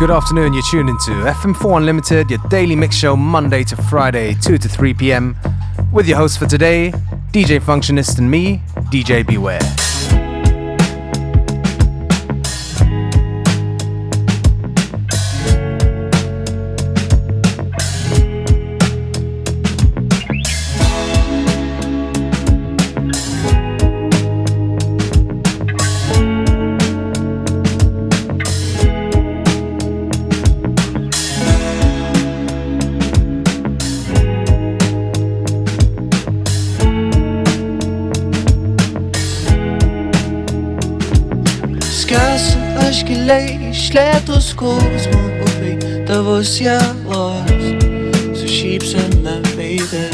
Good afternoon, you're tuned into FM4 Unlimited, your daily mix show Monday to Friday, 2 to 3 p.m. With your host for today, DJ Functionist and me, DJ Beware. schools won't worry, there was your loss. So sheep's and that baby.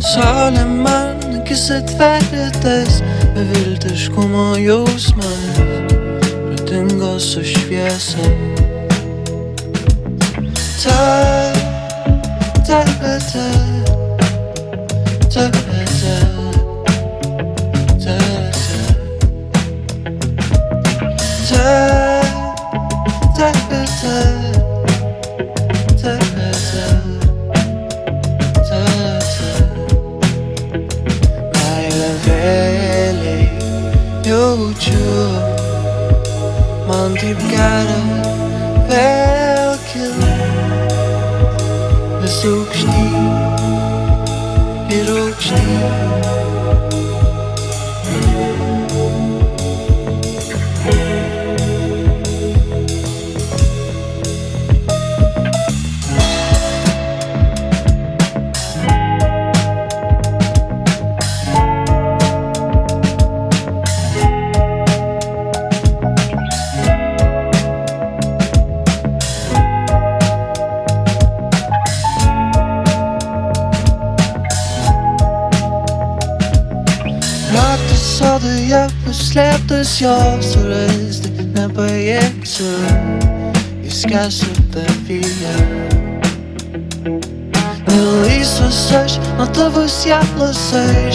Salen man, kes et vägedes, me vildes kuma jõusmas. Nüüd tõngas su šviesa. Ta, ta, ta, ta. Vždy je ročný. is yours to raise the napojecu i skazu da bija Ele e suas não tavos e há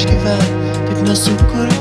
que vai, que nosso coração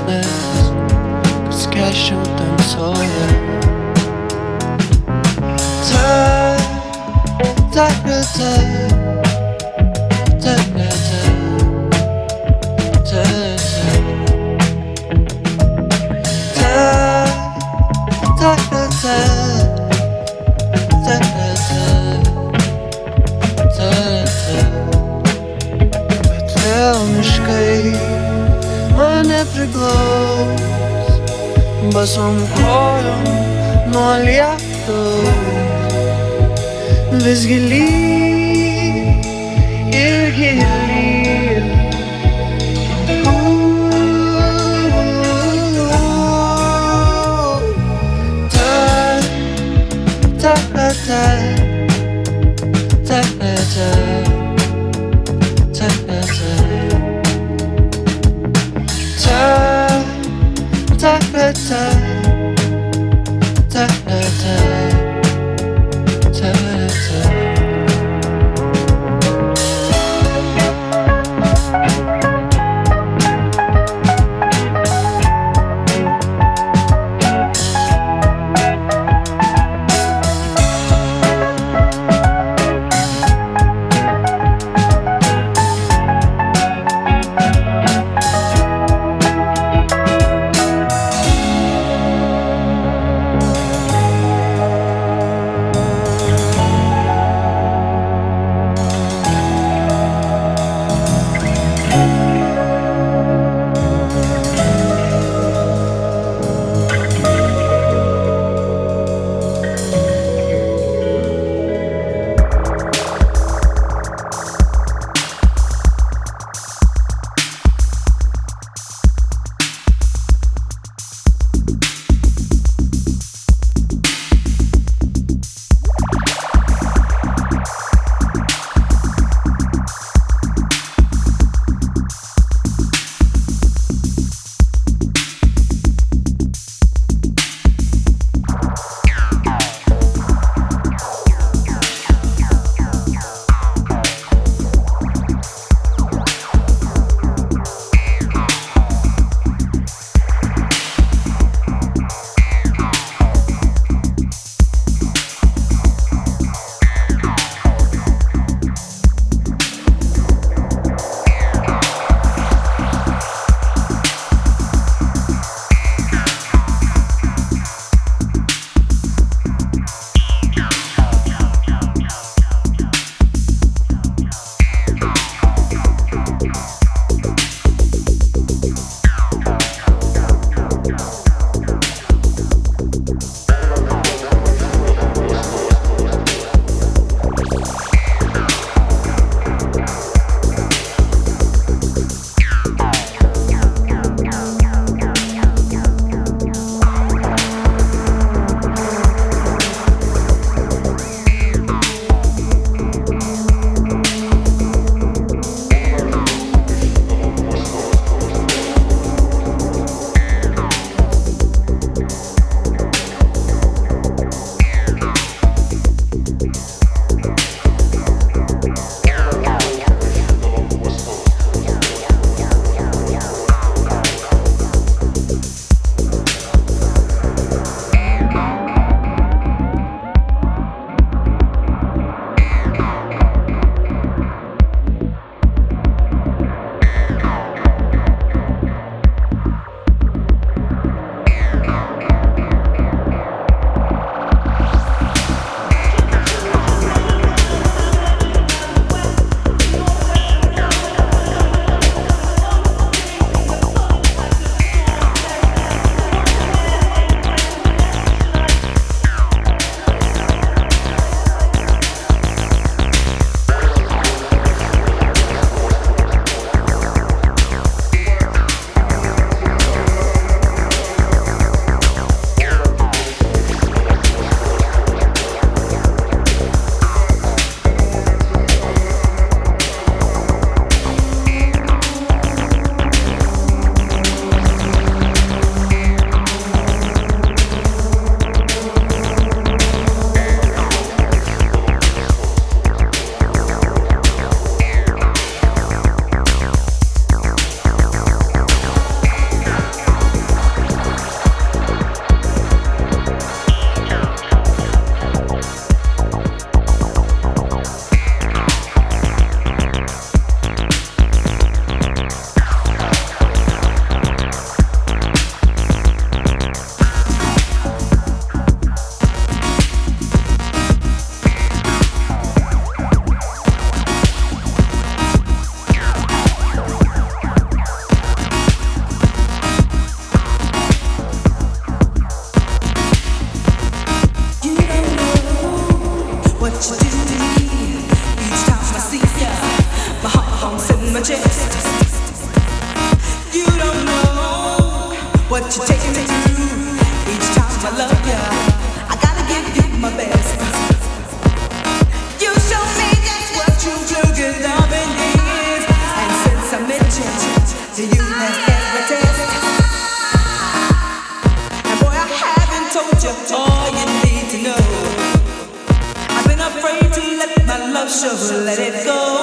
love shovel, let it go.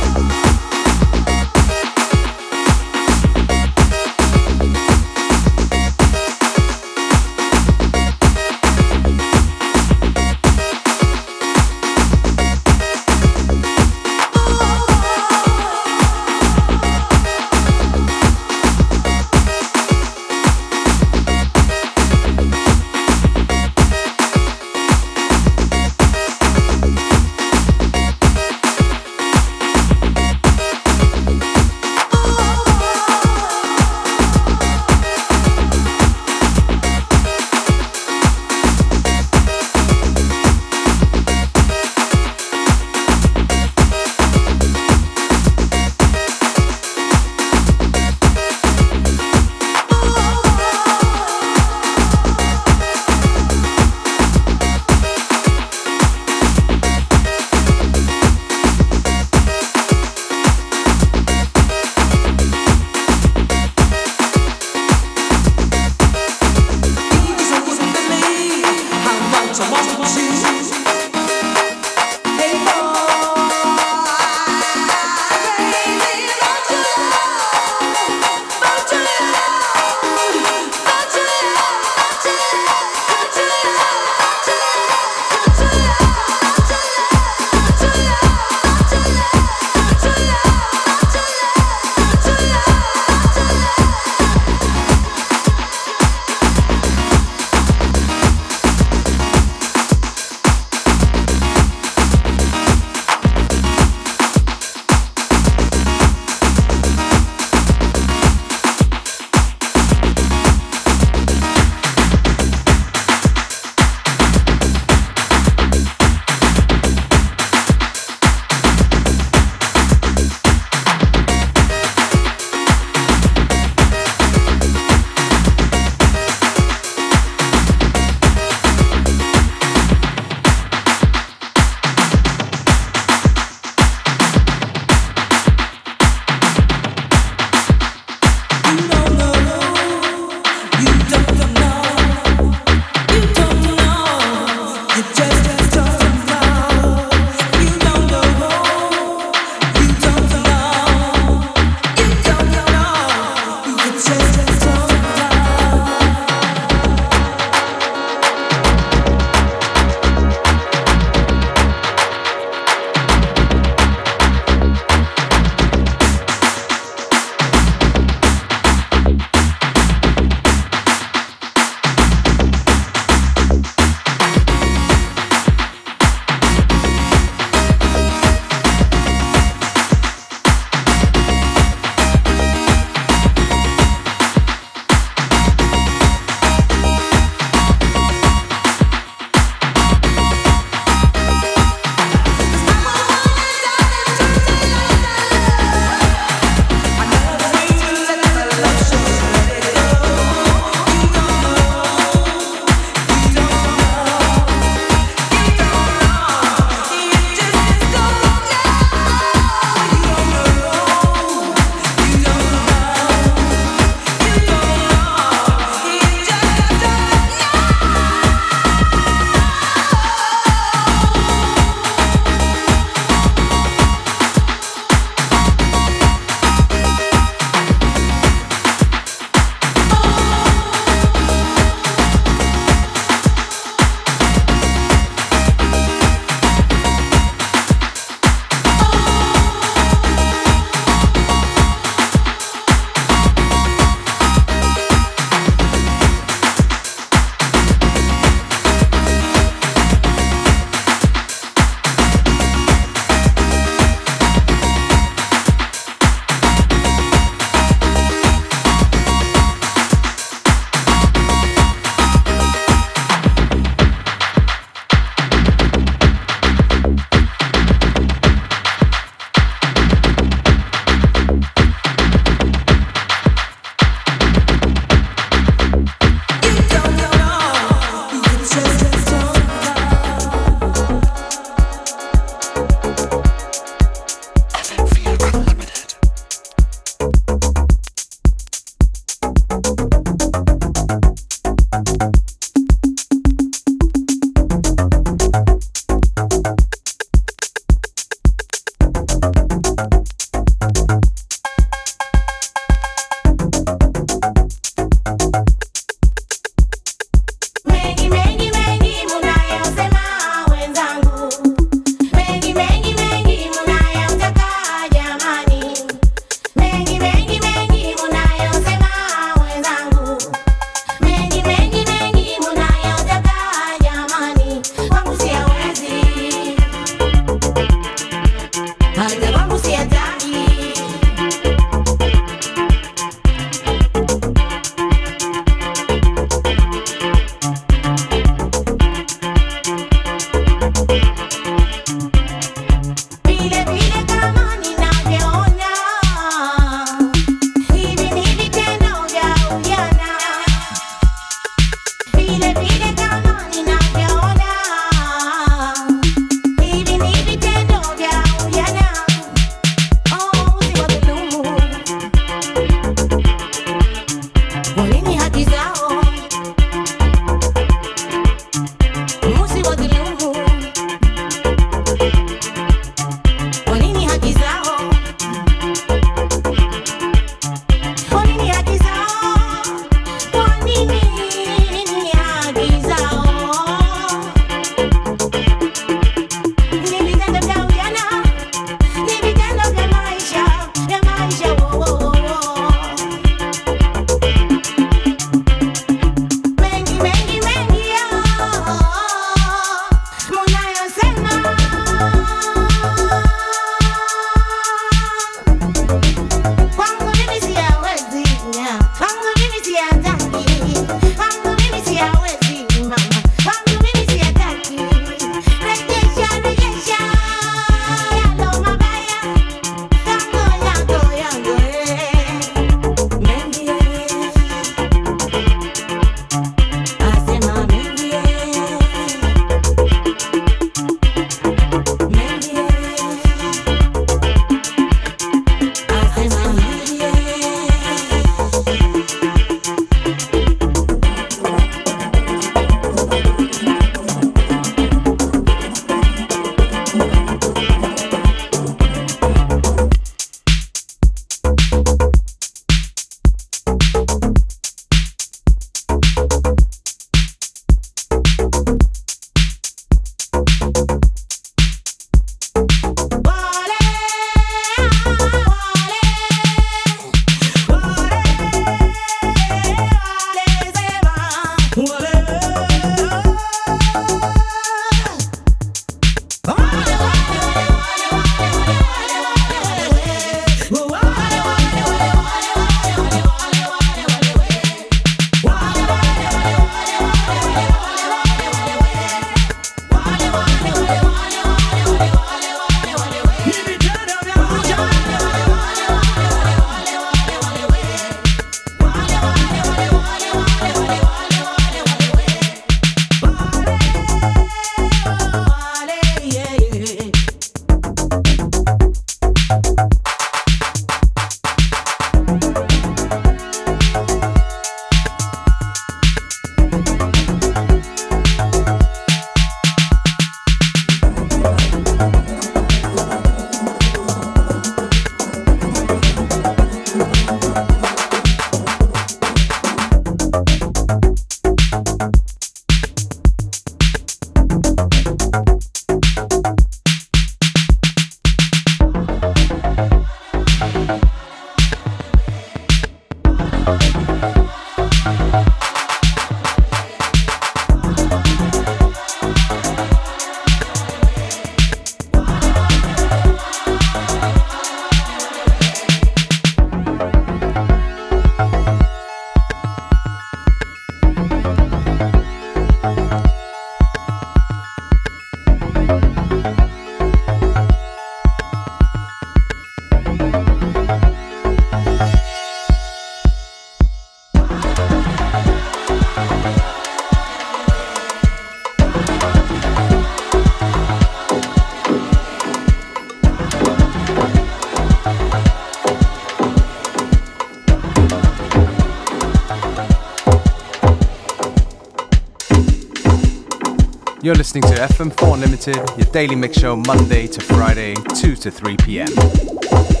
You're listening to FM4 Unlimited, your daily mix show Monday to Friday, 2 to 3 p.m.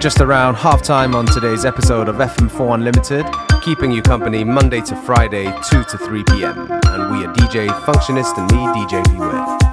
just around half time on today's episode of FM4 Unlimited, keeping you company Monday to Friday, 2 to 3 p.m. And we are DJ Functionist and me, DJ Beware.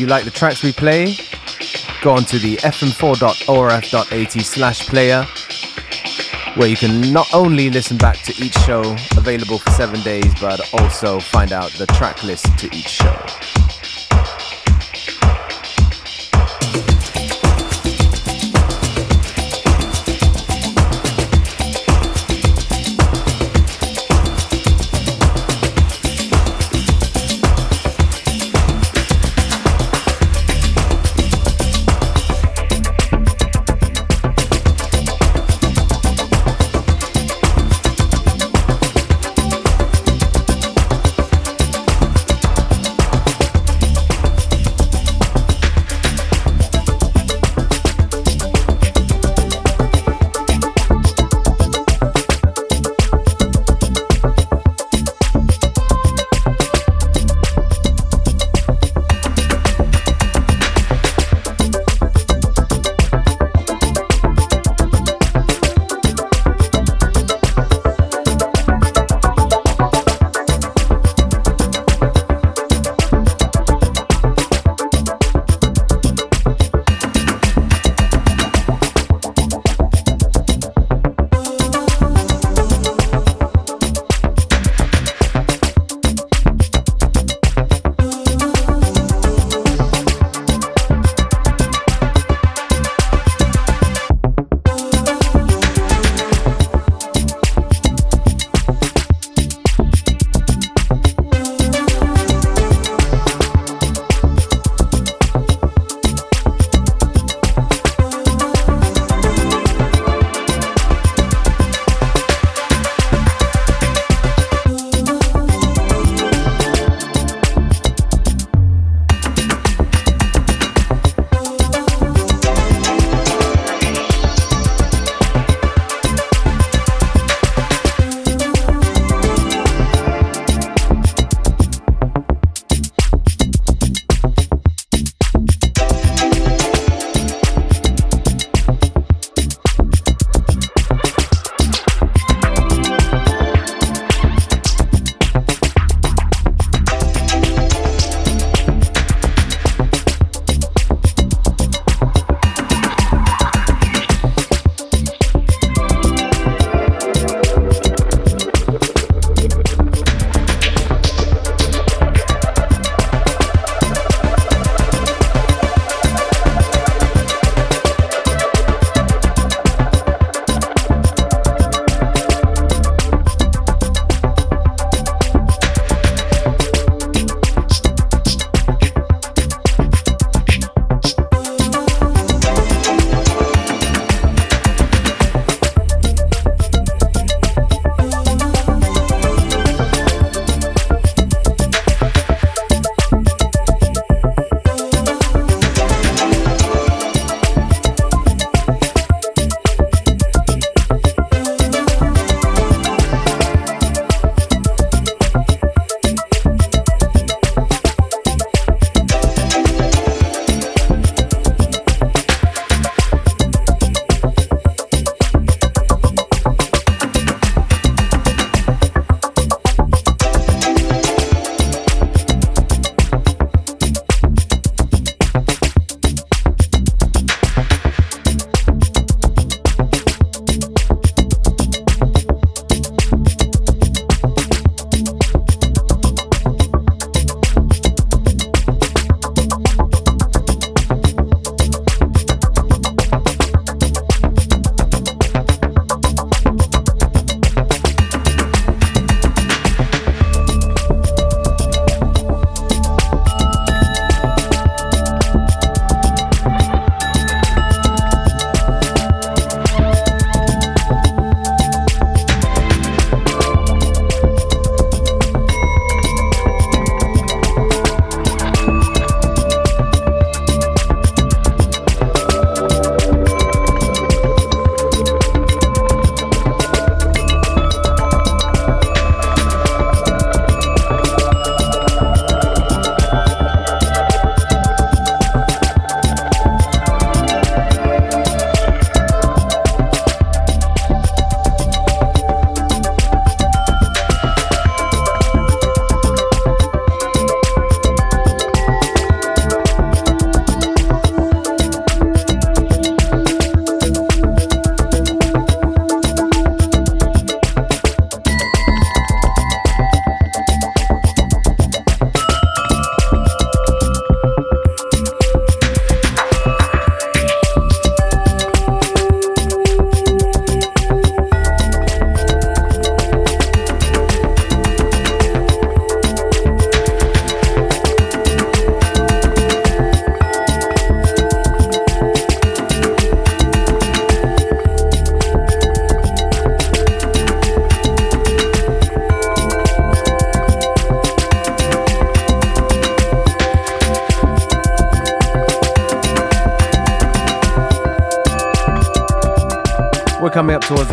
You like the tracks we play, go on to the fm4.orf.at slash player, where you can not only listen back to each show available for seven days, but also find out the track list to each show.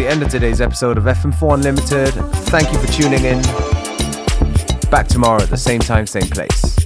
The end of today's episode of FM4 Unlimited. Thank you for tuning in. Back tomorrow at the same time, same place.